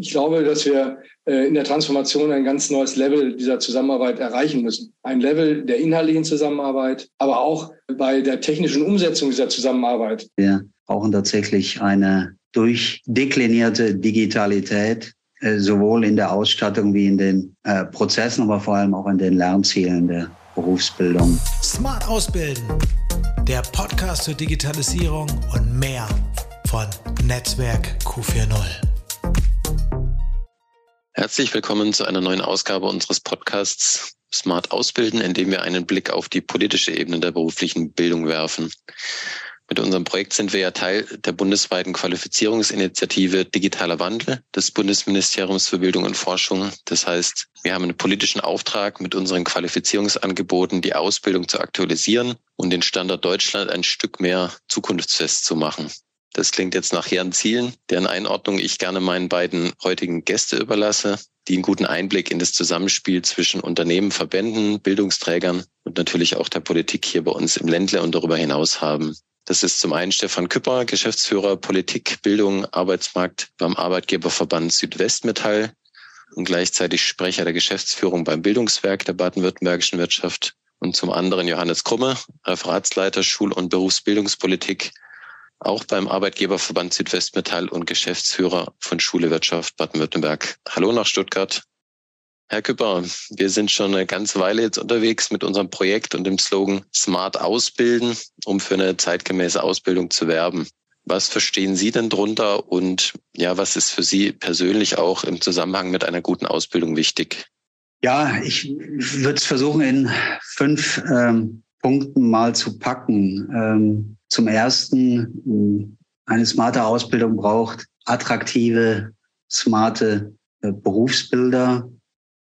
Ich glaube, dass wir äh, in der Transformation ein ganz neues Level dieser Zusammenarbeit erreichen müssen. Ein Level der inhaltlichen Zusammenarbeit, aber auch bei der technischen Umsetzung dieser Zusammenarbeit. Wir brauchen tatsächlich eine durchdeklinierte Digitalität, äh, sowohl in der Ausstattung wie in den äh, Prozessen, aber vor allem auch in den Lernzielen der Berufsbildung. Smart Ausbilden, der Podcast zur Digitalisierung und mehr von Netzwerk Q40. Herzlich willkommen zu einer neuen Ausgabe unseres Podcasts Smart Ausbilden, in dem wir einen Blick auf die politische Ebene der beruflichen Bildung werfen. Mit unserem Projekt sind wir ja Teil der bundesweiten Qualifizierungsinitiative Digitaler Wandel des Bundesministeriums für Bildung und Forschung. Das heißt, wir haben einen politischen Auftrag, mit unseren Qualifizierungsangeboten die Ausbildung zu aktualisieren und den Standard Deutschland ein Stück mehr zukunftsfest zu machen. Das klingt jetzt nach hehren Zielen, deren Einordnung ich gerne meinen beiden heutigen Gäste überlasse, die einen guten Einblick in das Zusammenspiel zwischen Unternehmen, Verbänden, Bildungsträgern und natürlich auch der Politik hier bei uns im Ländle und darüber hinaus haben. Das ist zum einen Stefan Küpper, Geschäftsführer Politik, Bildung, Arbeitsmarkt beim Arbeitgeberverband Südwestmetall und gleichzeitig Sprecher der Geschäftsführung beim Bildungswerk der baden-württembergischen Wirtschaft. Und zum anderen Johannes Krumme, Referatsleiter Schul- und Berufsbildungspolitik, auch beim Arbeitgeberverband Südwestmetall und Geschäftsführer von Schule Wirtschaft Baden-Württemberg. Hallo nach Stuttgart. Herr Küpper, wir sind schon eine ganze Weile jetzt unterwegs mit unserem Projekt und dem Slogan Smart Ausbilden, um für eine zeitgemäße Ausbildung zu werben. Was verstehen Sie denn drunter und ja, was ist für Sie persönlich auch im Zusammenhang mit einer guten Ausbildung wichtig? Ja, ich würde es versuchen, in fünf ähm, Punkten mal zu packen. Ähm, zum ersten, eine smarte Ausbildung braucht attraktive, smarte äh, Berufsbilder,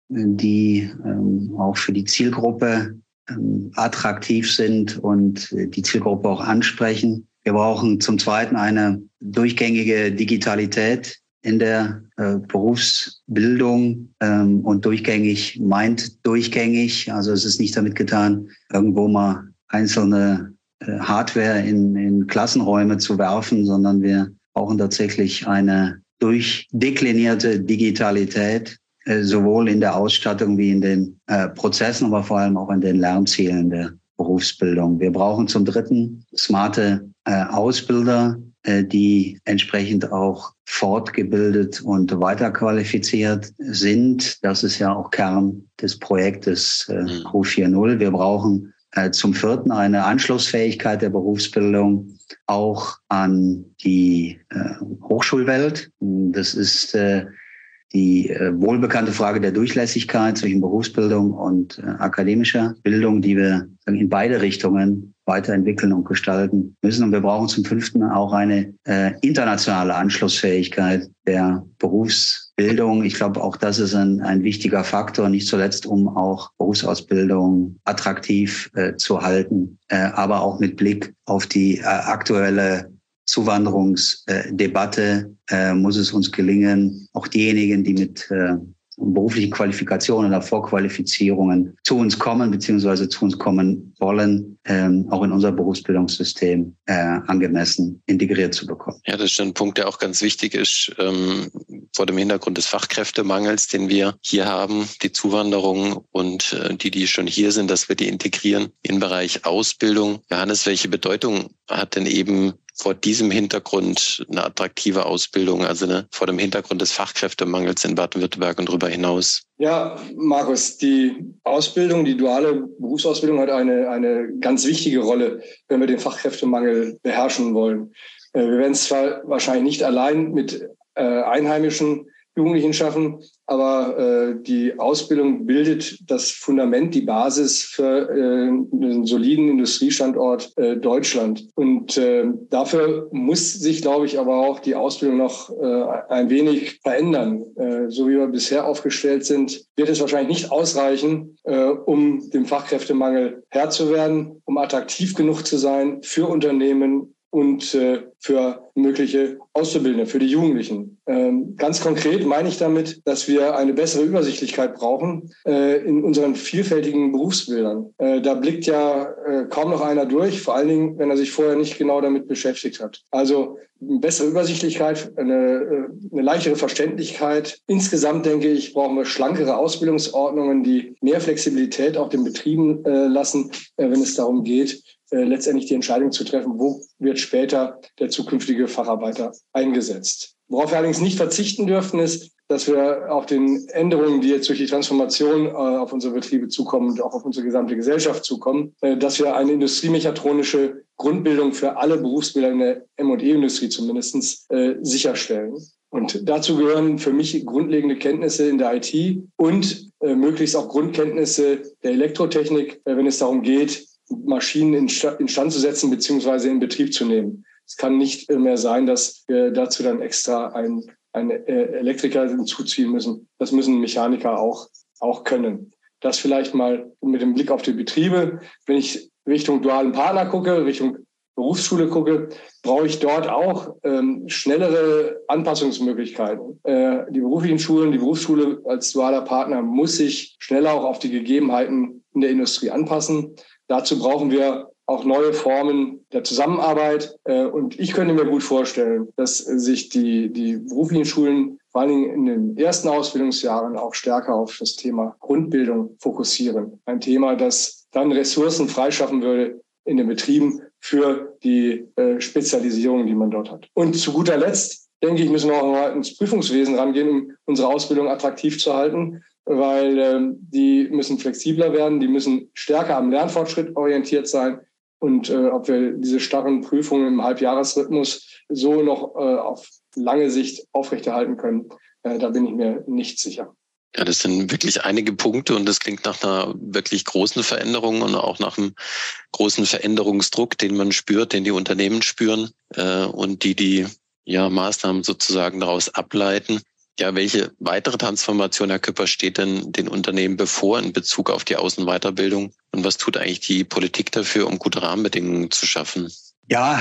die ähm, auch für die Zielgruppe ähm, attraktiv sind und äh, die Zielgruppe auch ansprechen. Wir brauchen zum Zweiten eine durchgängige Digitalität in der äh, Berufsbildung ähm, und durchgängig meint durchgängig. Also es ist nicht damit getan, irgendwo mal einzelne äh, Hardware in, in Klassenräume zu werfen, sondern wir brauchen tatsächlich eine durchdeklinierte Digitalität, äh, sowohl in der Ausstattung wie in den äh, Prozessen, aber vor allem auch in den Lernzielen der Berufsbildung. Wir brauchen zum Dritten smarte äh, Ausbilder, die entsprechend auch fortgebildet und weiterqualifiziert sind. Das ist ja auch Kern des Projektes mhm. Q40. Wir brauchen zum Vierten eine Anschlussfähigkeit der Berufsbildung auch an die äh, Hochschulwelt. Das ist äh, die äh, wohlbekannte Frage der Durchlässigkeit zwischen Berufsbildung und äh, akademischer Bildung, die wir in beide Richtungen weiterentwickeln und gestalten müssen. Und wir brauchen zum Fünften auch eine äh, internationale Anschlussfähigkeit der Berufsbildung. Ich glaube, auch das ist ein, ein wichtiger Faktor, nicht zuletzt, um auch Berufsausbildung attraktiv äh, zu halten, äh, aber auch mit Blick auf die äh, aktuelle Zuwanderungsdebatte äh, muss es uns gelingen, auch diejenigen, die mit beruflichen Qualifikationen oder Vorqualifizierungen zu uns kommen beziehungsweise zu uns kommen wollen, ähm, auch in unser Berufsbildungssystem äh, angemessen integriert zu bekommen. Ja, das ist ein Punkt, der auch ganz wichtig ist ähm, vor dem Hintergrund des Fachkräftemangels, den wir hier haben, die Zuwanderung und äh, die, die schon hier sind, dass wir die integrieren im Bereich Ausbildung. Johannes, welche Bedeutung hat denn eben vor diesem Hintergrund eine attraktive Ausbildung, also eine, vor dem Hintergrund des Fachkräftemangels in Baden-Württemberg und darüber hinaus? Ja, Markus, die Ausbildung, die duale Berufsausbildung hat eine, eine ganz wichtige Rolle, wenn wir den Fachkräftemangel beherrschen wollen. Äh, wir werden es zwar wahrscheinlich nicht allein mit äh, Einheimischen Jugendlichen schaffen. Aber äh, die Ausbildung bildet das Fundament, die Basis für äh, einen soliden Industriestandort äh, Deutschland. Und äh, dafür muss sich, glaube ich, aber auch die Ausbildung noch äh, ein wenig verändern. Äh, so wie wir bisher aufgestellt sind, wird es wahrscheinlich nicht ausreichen, äh, um dem Fachkräftemangel Herr zu werden, um attraktiv genug zu sein für Unternehmen, und äh, für mögliche Auszubildende, für die Jugendlichen. Ähm, ganz konkret meine ich damit, dass wir eine bessere Übersichtlichkeit brauchen äh, in unseren vielfältigen Berufsbildern. Äh, da blickt ja äh, kaum noch einer durch, vor allen Dingen, wenn er sich vorher nicht genau damit beschäftigt hat. Also bessere Übersichtlichkeit, eine, äh, eine leichtere Verständlichkeit. Insgesamt denke ich, brauchen wir schlankere Ausbildungsordnungen, die mehr Flexibilität auch den Betrieben äh, lassen, äh, wenn es darum geht, äh, letztendlich die Entscheidung zu treffen, wo wird später der zukünftige Facharbeiter eingesetzt. Worauf wir allerdings nicht verzichten dürfen, ist, dass wir auch den Änderungen, die jetzt durch die Transformation äh, auf unsere Betriebe zukommen und auch auf unsere gesamte Gesellschaft zukommen, äh, dass wir eine industriemechatronische Grundbildung für alle Berufsbilder in der M&E-Industrie zumindest äh, sicherstellen. Und dazu gehören für mich grundlegende Kenntnisse in der IT und äh, möglichst auch Grundkenntnisse der Elektrotechnik, äh, wenn es darum geht, Maschinen instand zu setzen beziehungsweise in Betrieb zu nehmen. Es kann nicht mehr sein, dass wir dazu dann extra einen, einen äh, Elektriker hinzuziehen müssen. Das müssen Mechaniker auch, auch können. Das vielleicht mal mit dem Blick auf die Betriebe. Wenn ich Richtung dualen Partner gucke, Richtung Berufsschule gucke, brauche ich dort auch ähm, schnellere Anpassungsmöglichkeiten. Äh, die beruflichen Schulen, die Berufsschule als dualer Partner muss sich schneller auch auf die Gegebenheiten in der Industrie anpassen. Dazu brauchen wir auch neue Formen der Zusammenarbeit. Äh, und ich könnte mir gut vorstellen, dass sich die, die beruflichen Schulen vor allen Dingen in den ersten Ausbildungsjahren auch stärker auf das Thema Grundbildung fokussieren. Ein Thema, das dann Ressourcen freischaffen würde in den Betrieben für die äh, Spezialisierung, die man dort hat. Und zu guter Letzt, denke ich, müssen wir auch ins Prüfungswesen rangehen, um unsere Ausbildung attraktiv zu halten weil ähm, die müssen flexibler werden, die müssen stärker am Lernfortschritt orientiert sein. Und äh, ob wir diese starren Prüfungen im Halbjahresrhythmus so noch äh, auf lange Sicht aufrechterhalten können, äh, da bin ich mir nicht sicher. Ja, das sind wirklich einige Punkte und das klingt nach einer wirklich großen Veränderung und auch nach einem großen Veränderungsdruck, den man spürt, den die Unternehmen spüren äh, und die die ja, Maßnahmen sozusagen daraus ableiten. Ja, welche weitere Transformation, Herr Küpper, steht denn den Unternehmen bevor in Bezug auf die Außenweiterbildung? Und was tut eigentlich die Politik dafür, um gute Rahmenbedingungen zu schaffen? Ja,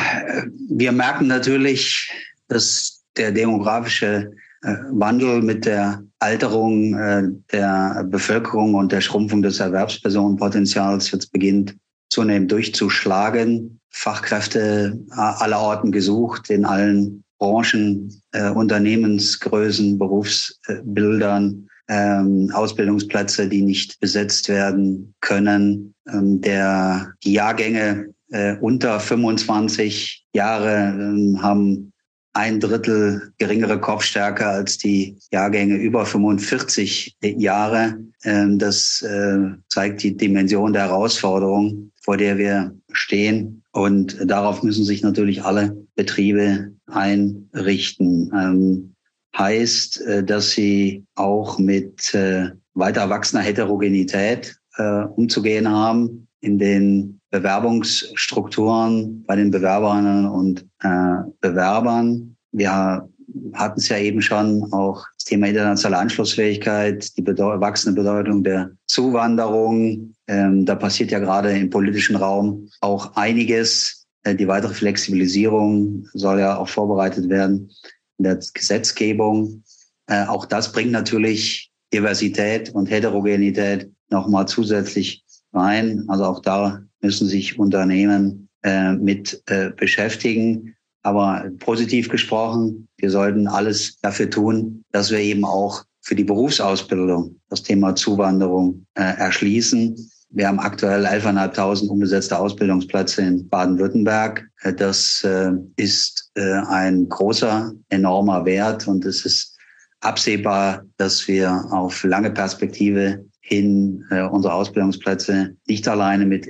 wir merken natürlich, dass der demografische äh, Wandel mit der Alterung äh, der Bevölkerung und der Schrumpfung des Erwerbspersonenpotenzials jetzt beginnt zunehmend durchzuschlagen. Fachkräfte aller Orten gesucht, in allen Branchen, äh, Unternehmensgrößen, Berufsbildern, ähm, Ausbildungsplätze, die nicht besetzt werden können. Ähm, der, die Jahrgänge äh, unter 25 Jahre ähm, haben ein Drittel geringere Kopfstärke als die Jahrgänge über 45 Jahre. Ähm, das äh, zeigt die Dimension der Herausforderung, vor der wir stehen. Und darauf müssen sich natürlich alle Betriebe einrichten. Ähm, heißt, äh, dass sie auch mit äh, weiter wachsender Heterogenität äh, umzugehen haben in den Bewerbungsstrukturen bei den Bewerberinnen und äh, Bewerbern. Wir hatten es ja eben schon auch das Thema internationale Anschlussfähigkeit, die bedeu wachsende Bedeutung der Zuwanderung. Ähm, da passiert ja gerade im politischen Raum auch einiges. Äh, die weitere Flexibilisierung soll ja auch vorbereitet werden in der Gesetzgebung. Äh, auch das bringt natürlich Diversität und Heterogenität nochmal zusätzlich rein. Also auch da müssen sich Unternehmen äh, mit beschäftigen. Aber positiv gesprochen, wir sollten alles dafür tun, dass wir eben auch für die Berufsausbildung das Thema Zuwanderung erschließen wir haben aktuell 11.500 unbesetzte Ausbildungsplätze in Baden-Württemberg. Äh, das äh, ist äh, ein großer, enormer Wert und es ist absehbar, dass wir auf lange Perspektive hin unsere Ausbildungsplätze nicht alleine mit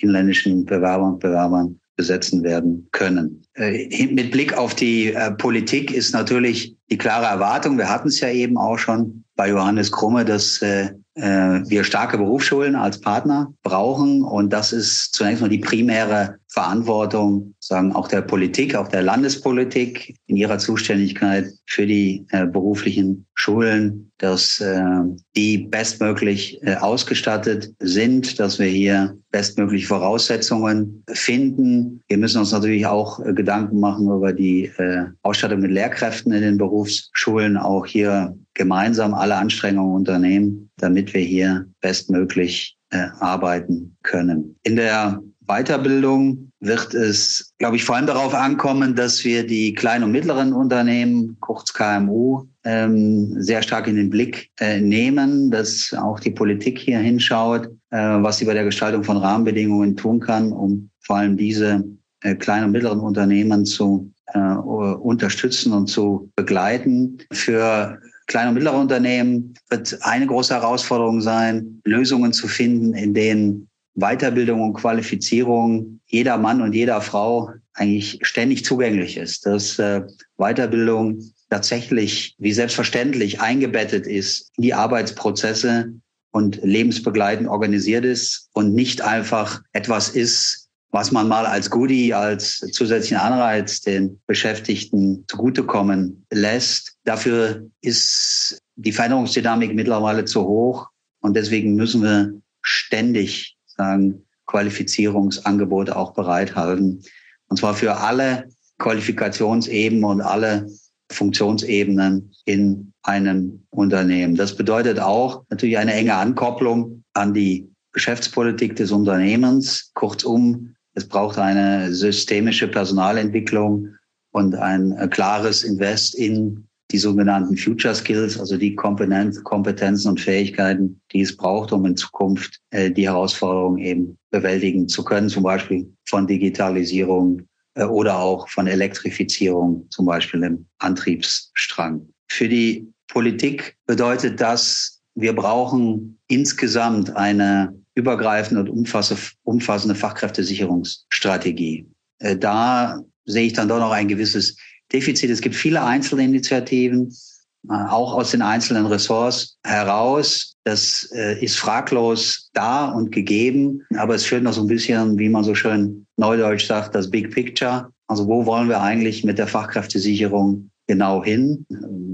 inländischen Bewerbern und Bewerbern besetzen werden können. Mit Blick auf die Politik ist natürlich die klare Erwartung, wir hatten es ja eben auch schon bei Johannes Krumme, dass wir starke Berufsschulen als Partner brauchen. Und das ist zunächst mal die primäre Verantwortung, sagen auch der Politik, auch der Landespolitik in ihrer Zuständigkeit für die äh, beruflichen Schulen, dass äh, die bestmöglich äh, ausgestattet sind, dass wir hier bestmögliche Voraussetzungen finden. Wir müssen uns natürlich auch äh, Gedanken machen über die äh, Ausstattung mit Lehrkräften in den Berufsschulen, auch hier gemeinsam alle Anstrengungen unternehmen, damit wir hier bestmöglich äh, arbeiten können. In der Weiterbildung wird es, glaube ich, vor allem darauf ankommen, dass wir die kleinen und mittleren Unternehmen, kurz KMU, ähm, sehr stark in den Blick äh, nehmen, dass auch die Politik hier hinschaut, äh, was sie bei der Gestaltung von Rahmenbedingungen tun kann, um vor allem diese äh, kleinen und mittleren Unternehmen zu äh, unterstützen und zu begleiten. Für kleine und mittlere Unternehmen wird eine große Herausforderung sein, Lösungen zu finden, in denen Weiterbildung und Qualifizierung jeder Mann und jeder Frau eigentlich ständig zugänglich ist, dass äh, Weiterbildung tatsächlich wie selbstverständlich eingebettet ist in die Arbeitsprozesse und lebensbegleitend organisiert ist und nicht einfach etwas ist, was man mal als Goodie, als zusätzlichen Anreiz den Beschäftigten zugutekommen lässt. Dafür ist die Veränderungsdynamik mittlerweile zu hoch und deswegen müssen wir ständig sagen, Qualifizierungsangebote auch bereithalten. Und zwar für alle Qualifikationsebenen und alle Funktionsebenen in einem Unternehmen. Das bedeutet auch natürlich eine enge Ankopplung an die Geschäftspolitik des Unternehmens. Kurzum, es braucht eine systemische Personalentwicklung und ein klares Invest in die sogenannten Future Skills, also die Kompetenzen und Fähigkeiten, die es braucht, um in Zukunft äh, die Herausforderungen eben bewältigen zu können, zum Beispiel von Digitalisierung äh, oder auch von Elektrifizierung, zum Beispiel im Antriebsstrang. Für die Politik bedeutet das, wir brauchen insgesamt eine übergreifende und umfassende Fachkräftesicherungsstrategie. Äh, da sehe ich dann doch noch ein gewisses Defizit. Es gibt viele Einzelinitiativen, äh, auch aus den einzelnen Ressorts heraus. Das äh, ist fraglos da und gegeben, aber es führt noch so ein bisschen, wie man so schön neudeutsch sagt, das Big Picture. Also wo wollen wir eigentlich mit der Fachkräftesicherung genau hin?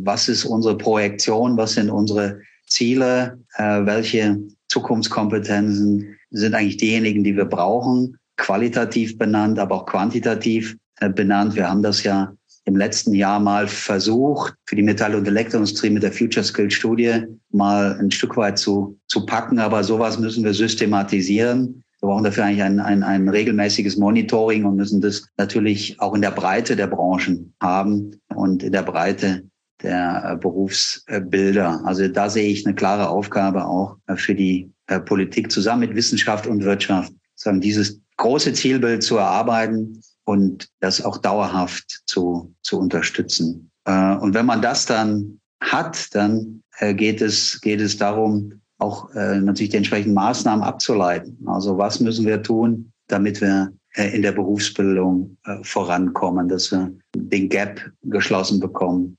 Was ist unsere Projektion? Was sind unsere Ziele? Äh, welche Zukunftskompetenzen sind eigentlich diejenigen, die wir brauchen? Qualitativ benannt, aber auch quantitativ benannt. Wir haben das ja im letzten Jahr mal versucht, für die Metall- und Elektroindustrie mit der Future Skill Studie mal ein Stück weit zu, zu packen. Aber sowas müssen wir systematisieren. Wir brauchen dafür eigentlich ein, ein, ein regelmäßiges Monitoring und müssen das natürlich auch in der Breite der Branchen haben und in der Breite der äh, Berufsbilder. Also da sehe ich eine klare Aufgabe auch äh, für die äh, Politik zusammen mit Wissenschaft und Wirtschaft, sagen dieses große Zielbild zu erarbeiten und das auch dauerhaft zu, zu unterstützen. Äh, und wenn man das dann hat, dann äh, geht es, geht es darum, auch äh, natürlich die entsprechenden Maßnahmen abzuleiten. Also was müssen wir tun, damit wir in der Berufsbildung vorankommen, dass wir den Gap geschlossen bekommen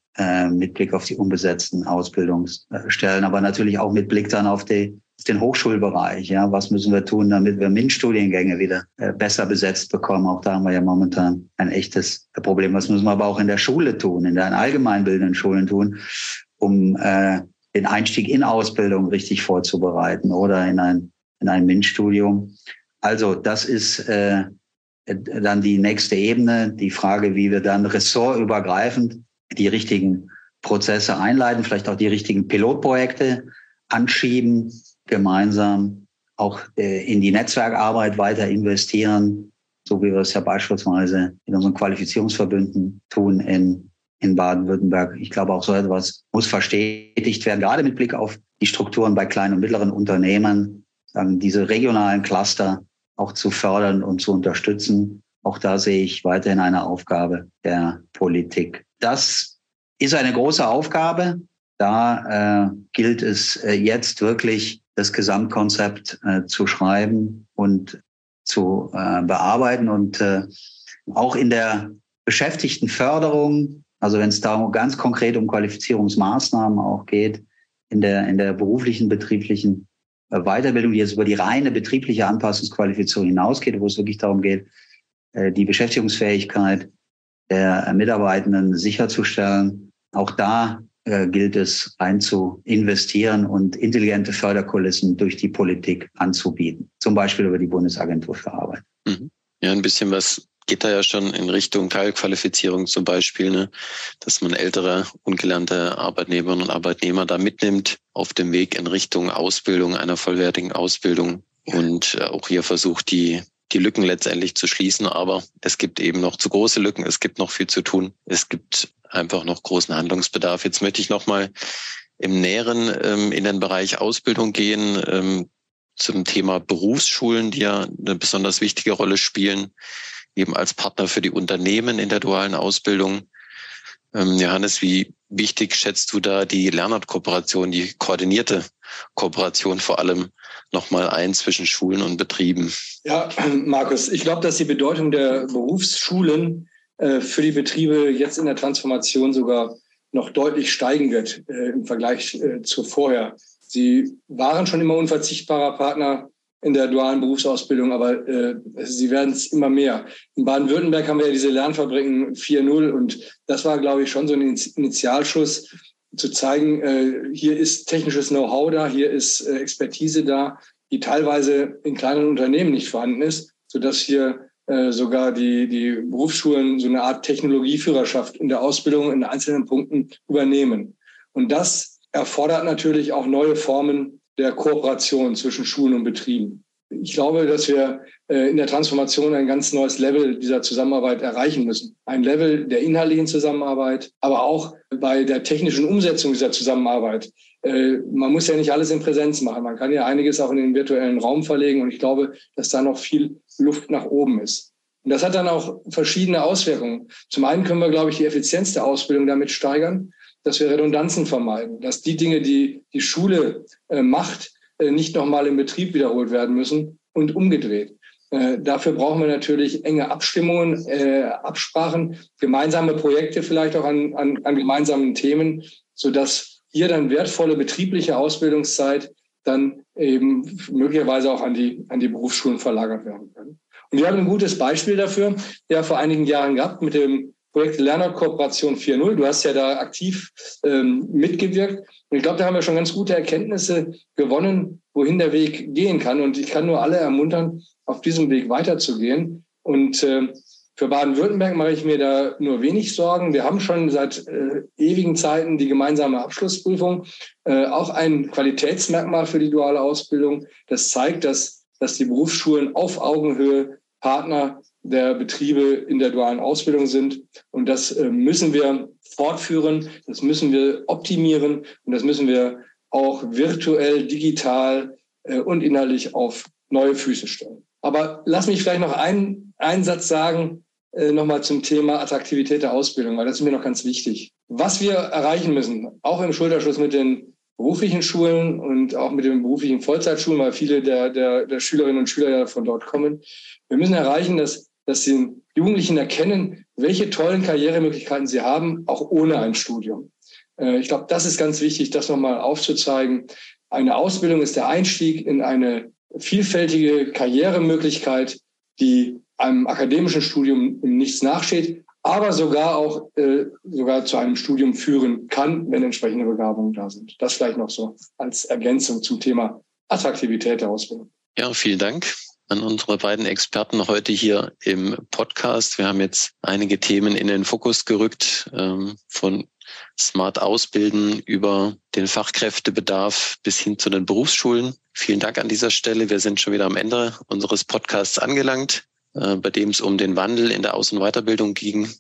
mit Blick auf die unbesetzten Ausbildungsstellen, aber natürlich auch mit Blick dann auf die den Hochschulbereich. Ja, was müssen wir tun, damit wir MINT-Studiengänge wieder äh, besser besetzt bekommen? Auch da haben wir ja momentan ein echtes Problem. Was müssen wir aber auch in der Schule tun, in den allgemeinbildenden Schulen tun, um äh, den Einstieg in Ausbildung richtig vorzubereiten oder in ein, in ein MINT-Studium. Also das ist äh, dann die nächste Ebene, die Frage, wie wir dann ressortübergreifend die richtigen Prozesse einleiten, vielleicht auch die richtigen Pilotprojekte anschieben, gemeinsam auch äh, in die Netzwerkarbeit weiter investieren, so wie wir es ja beispielsweise in unseren Qualifizierungsverbünden tun in, in Baden-Württemberg. Ich glaube, auch so etwas muss verstetigt werden, gerade mit Blick auf die Strukturen bei kleinen und mittleren Unternehmen, sagen, diese regionalen Cluster auch zu fördern und zu unterstützen. Auch da sehe ich weiterhin eine Aufgabe der Politik. Das ist eine große Aufgabe. Da äh, gilt es äh, jetzt wirklich das Gesamtkonzept äh, zu schreiben und zu äh, bearbeiten und äh, auch in der Beschäftigtenförderung, also wenn es da ganz konkret um Qualifizierungsmaßnahmen auch geht, in der, in der beruflichen, betrieblichen äh, Weiterbildung, die jetzt über die reine betriebliche Anpassungsqualifizierung hinausgeht, wo es wirklich darum geht, äh, die Beschäftigungsfähigkeit der Mitarbeitenden sicherzustellen. Auch da äh, gilt es rein zu investieren und intelligente Förderkulissen durch die Politik anzubieten, zum Beispiel über die Bundesagentur für Arbeit. Mhm. Ja, ein bisschen was geht da ja schon in Richtung Teilqualifizierung zum Beispiel, ne? dass man ältere, ungelernte Arbeitnehmerinnen und Arbeitnehmer da mitnimmt auf dem Weg in Richtung Ausbildung, einer vollwertigen Ausbildung und äh, auch hier versucht, die die Lücken letztendlich zu schließen. Aber es gibt eben noch zu große Lücken. Es gibt noch viel zu tun. Es gibt einfach noch großen Handlungsbedarf. Jetzt möchte ich noch mal im Näheren ähm, in den Bereich Ausbildung gehen, ähm, zum Thema Berufsschulen, die ja eine besonders wichtige Rolle spielen eben als Partner für die Unternehmen in der dualen Ausbildung. Ähm, Johannes, wie wichtig schätzt du da die Lernort-Kooperation, die koordinierte Kooperation vor allem nochmal ein zwischen Schulen und Betrieben? Ja, Markus, ich glaube, dass die Bedeutung der Berufsschulen äh, für die Betriebe jetzt in der Transformation sogar noch deutlich steigen wird äh, im Vergleich äh, zu vorher. Sie waren schon immer unverzichtbarer Partner in der dualen Berufsausbildung, aber äh, sie werden es immer mehr. In Baden-Württemberg haben wir ja diese Lernfabriken 4.0 und das war, glaube ich, schon so ein Initialschuss, zu zeigen, äh, hier ist technisches Know-how da, hier ist äh, Expertise da, die teilweise in kleinen Unternehmen nicht vorhanden ist, sodass hier äh, sogar die, die Berufsschulen so eine Art Technologieführerschaft in der Ausbildung in einzelnen Punkten übernehmen. Und das erfordert natürlich auch neue Formen der Kooperation zwischen Schulen und Betrieben. Ich glaube, dass wir äh, in der Transformation ein ganz neues Level dieser Zusammenarbeit erreichen müssen. Ein Level der inhaltlichen Zusammenarbeit, aber auch bei der technischen Umsetzung dieser Zusammenarbeit. Äh, man muss ja nicht alles in Präsenz machen. Man kann ja einiges auch in den virtuellen Raum verlegen. Und ich glaube, dass da noch viel Luft nach oben ist. Und das hat dann auch verschiedene Auswirkungen. Zum einen können wir, glaube ich, die Effizienz der Ausbildung damit steigern dass wir Redundanzen vermeiden, dass die Dinge, die die Schule äh, macht, nicht nochmal im Betrieb wiederholt werden müssen und umgedreht. Äh, dafür brauchen wir natürlich enge Abstimmungen, äh, Absprachen, gemeinsame Projekte vielleicht auch an, an, an gemeinsamen Themen, sodass hier dann wertvolle betriebliche Ausbildungszeit dann eben möglicherweise auch an die, an die Berufsschulen verlagert werden kann. Und wir haben ein gutes Beispiel dafür, ja vor einigen Jahren gehabt mit dem Projekt Lernerkooperation 4.0. Du hast ja da aktiv ähm, mitgewirkt. Und ich glaube, da haben wir schon ganz gute Erkenntnisse gewonnen, wohin der Weg gehen kann. Und ich kann nur alle ermuntern, auf diesem Weg weiterzugehen. Und äh, für Baden-Württemberg mache ich mir da nur wenig Sorgen. Wir haben schon seit äh, ewigen Zeiten die gemeinsame Abschlussprüfung, äh, auch ein Qualitätsmerkmal für die duale Ausbildung. Das zeigt, dass, dass die Berufsschulen auf Augenhöhe Partner der Betriebe in der dualen Ausbildung sind. Und das äh, müssen wir fortführen, das müssen wir optimieren und das müssen wir auch virtuell, digital äh, und innerlich auf neue Füße stellen. Aber lass mich vielleicht noch einen, einen Satz sagen, äh, nochmal zum Thema Attraktivität der Ausbildung, weil das ist mir noch ganz wichtig. Was wir erreichen müssen, auch im Schulterschluss mit den beruflichen Schulen und auch mit den beruflichen Vollzeitschulen, weil viele der, der, der Schülerinnen und Schüler ja von dort kommen. Wir müssen erreichen, dass dass die Jugendlichen erkennen, welche tollen Karrieremöglichkeiten sie haben, auch ohne ein Studium. Äh, ich glaube, das ist ganz wichtig, das nochmal aufzuzeigen. Eine Ausbildung ist der Einstieg in eine vielfältige Karrieremöglichkeit, die einem akademischen Studium nichts nachsteht, aber sogar auch äh, sogar zu einem Studium führen kann, wenn entsprechende Begabungen da sind. Das vielleicht noch so als Ergänzung zum Thema Attraktivität der Ausbildung. Ja, vielen Dank an unsere beiden Experten heute hier im Podcast. Wir haben jetzt einige Themen in den Fokus gerückt, ähm, von Smart Ausbilden über den Fachkräftebedarf bis hin zu den Berufsschulen. Vielen Dank an dieser Stelle. Wir sind schon wieder am Ende unseres Podcasts angelangt, äh, bei dem es um den Wandel in der Aus- und Weiterbildung ging.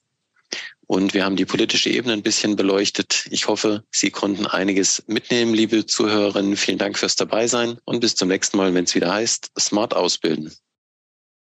Und wir haben die politische Ebene ein bisschen beleuchtet. Ich hoffe, Sie konnten einiges mitnehmen, liebe Zuhörerinnen. Vielen Dank fürs Dabeisein und bis zum nächsten Mal, wenn es wieder heißt, Smart Ausbilden.